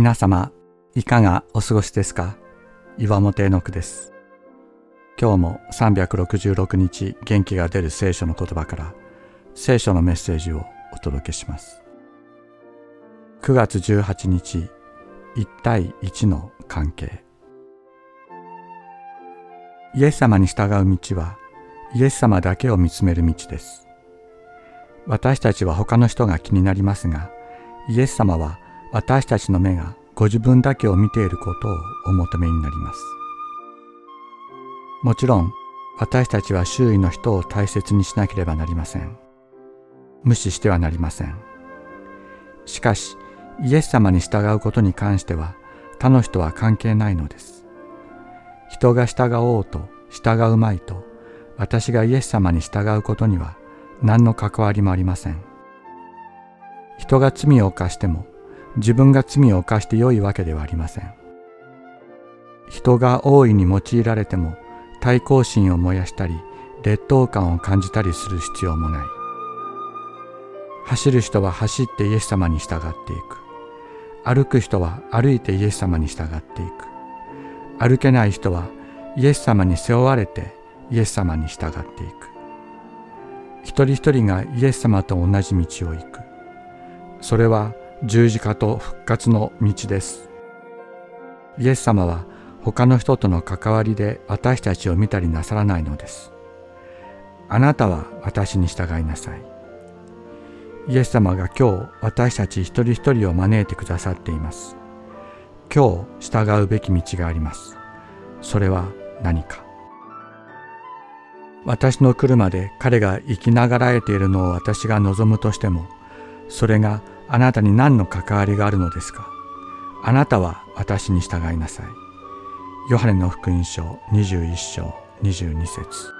皆様、いかがお過ごしですか？岩本絵の句です。今日も366日元気が出る聖書の言葉から聖書のメッセージをお届けします。9月18日、1対1の関係。イエス様に従う道はイエス様だけを見つめる道です。私たちは他の人が気になりますが、イエス様は私たちの目がご自分だけを見ていることをお求めになります。もちろん私たちは周囲の人を大切にしなければなりません。無視してはなりません。しかしイエス様に従うことに関しては他の人は関係ないのです。人が従おうと従うまいと私がイエス様に従うことには何の関わりもありません。人が罪を犯しても自分が罪を犯して良いわけではありません。人が大いに用いられても対抗心を燃やしたり劣等感を感じたりする必要もない。走る人は走ってイエス様に従っていく。歩く人は歩いてイエス様に従っていく。歩けない人はイエス様に背負われてイエス様に従っていく。一人一人がイエス様と同じ道を行く。それは十字架と復活の道です。イエス様は他の人との関わりで私たちを見たりなさらないのです。あなたは私に従いなさい。イエス様が今日私たち一人一人を招いてくださっています。今日従うべき道があります。それは何か。私の車で彼が生きながらえているのを私が望むとしても、それがあなたに何の関わりがあるのですか？あなたは私に従いなさい。ヨハネの福音書21章22節